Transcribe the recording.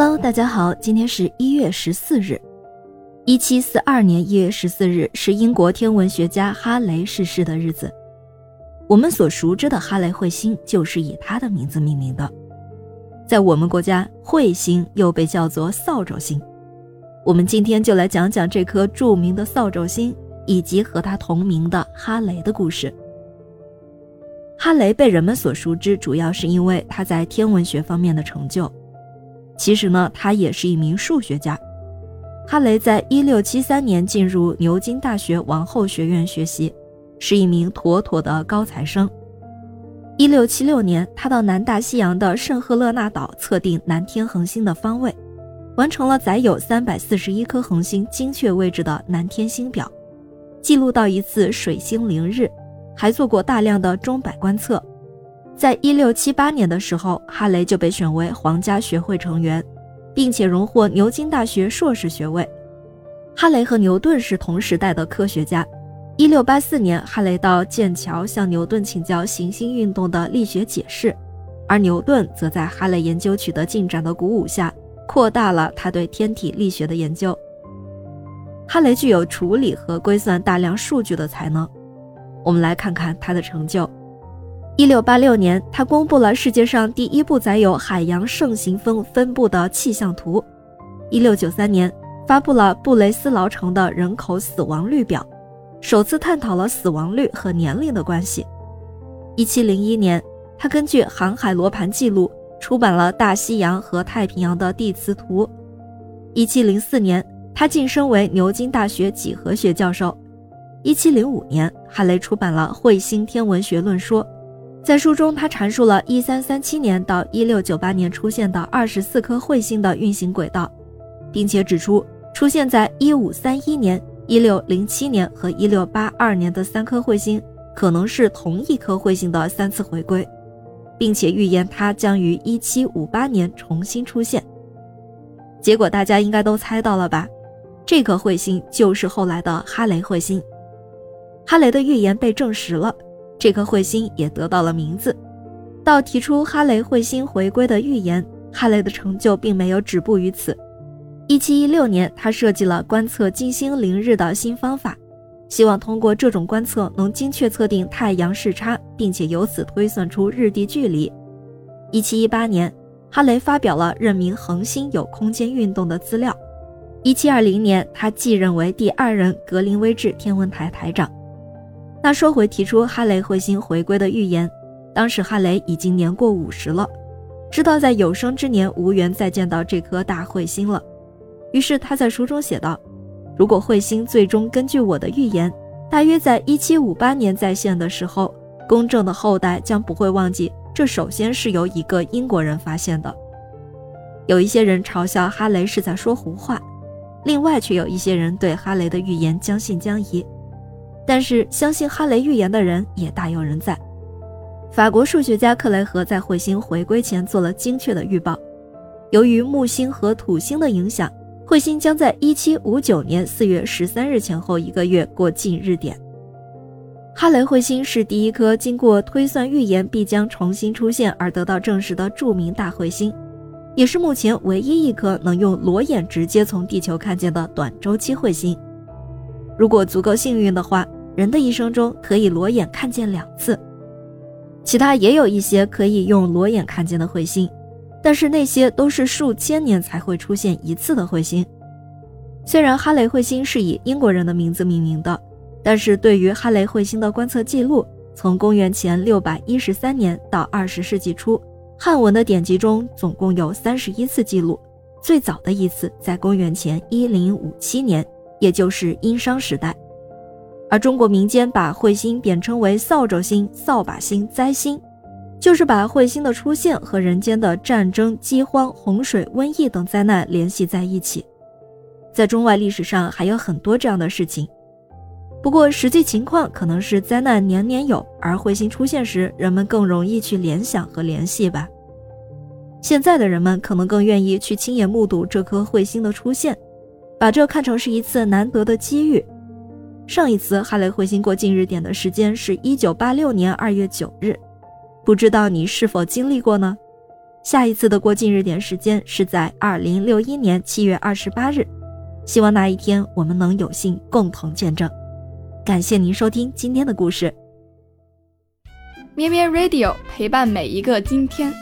Hello，大家好，今天是一月十四日，一七四二年一月十四日是英国天文学家哈雷逝世的日子。我们所熟知的哈雷彗星就是以他的名字命名的。在我们国家，彗星又被叫做扫帚星。我们今天就来讲讲这颗著名的扫帚星以及和它同名的哈雷的故事。哈雷被人们所熟知，主要是因为他在天文学方面的成就。其实呢，他也是一名数学家。哈雷在一六七三年进入牛津大学王后学院学习，是一名妥妥的高材生。一六七六年，他到南大西洋的圣赫勒纳岛测定南天恒星的方位，完成了载有三百四十一颗恒星精确位置的南天星表，记录到一次水星凌日，还做过大量的钟摆观测。在一六七八年的时候，哈雷就被选为皇家学会成员，并且荣获牛津大学硕士学位。哈雷和牛顿是同时代的科学家。一六八四年，哈雷到剑桥向牛顿请教行星运动的力学解释，而牛顿则在哈雷研究取得进展的鼓舞下，扩大了他对天体力学的研究。哈雷具有处理和归算大量数据的才能。我们来看看他的成就。一六八六年，他公布了世界上第一部载有海洋盛行风分布的气象图。一六九三年，发布了布雷斯劳城的人口死亡率表，首次探讨了死亡率和年龄的关系。一七零一年，他根据航海罗盘记录出版了大西洋和太平洋的地磁图。一七零四年，他晋升为牛津大学几何学教授。一七零五年，哈雷出版了《彗星天文学论说》。在书中，他阐述了1337年到1698年出现的二十四颗彗星的运行轨道，并且指出出现在1531年、1607年和1682年的三颗彗星可能是同一颗彗星的三次回归，并且预言它将于1758年重新出现。结果大家应该都猜到了吧？这颗彗星就是后来的哈雷彗星。哈雷的预言被证实了。这颗彗星也得到了名字。到提出哈雷彗星回归的预言，哈雷的成就并没有止步于此。1716年，他设计了观测金星凌日的新方法，希望通过这种观测能精确测定太阳视差，并且由此推算出日地距离。1718年，哈雷发表了认明恒星有空间运动的资料。1720年，他继任为第二任格林威治天文台台长。那说回提出哈雷彗星回归的预言，当时哈雷已经年过五十了，知道在有生之年无缘再见到这颗大彗星了。于是他在书中写道：“如果彗星最终根据我的预言，大约在一七五八年再现的时候，公正的后代将不会忘记，这首先是由一个英国人发现的。”有一些人嘲笑哈雷是在说胡话，另外却有一些人对哈雷的预言将信将疑。但是，相信哈雷预言的人也大有人在。法国数学家克雷河在彗星回归前做了精确的预报。由于木星和土星的影响，彗星将在1759年4月13日前后一个月过近日点。哈雷彗星是第一颗经过推算预言必将重新出现而得到证实的著名大彗星，也是目前唯一一颗能用裸眼直接从地球看见的短周期彗星。如果足够幸运的话，人的一生中可以裸眼看见两次，其他也有一些可以用裸眼看见的彗星，但是那些都是数千年才会出现一次的彗星。虽然哈雷彗星是以英国人的名字命名的，但是对于哈雷彗星的观测记录，从公元前六百一十三年到二十世纪初，汉文的典籍中总共有三十一次记录，最早的一次在公元前一零五七年，也就是殷商时代。而中国民间把彗星贬称为扫帚星、扫把星、灾星，就是把彗星的出现和人间的战争、饥荒、洪水、瘟疫等灾难联系在一起。在中外历史上还有很多这样的事情，不过实际情况可能是灾难年年有，而彗星出现时，人们更容易去联想和联系吧。现在的人们可能更愿意去亲眼目睹这颗彗星的出现，把这看成是一次难得的机遇。上一次哈雷彗星过近日点的时间是一九八六年二月九日，不知道你是否经历过呢？下一次的过近日点时间是在二零六一年七月二十八日，希望那一天我们能有幸共同见证。感谢您收听今天的故事，咩咩 Radio 陪伴每一个今天。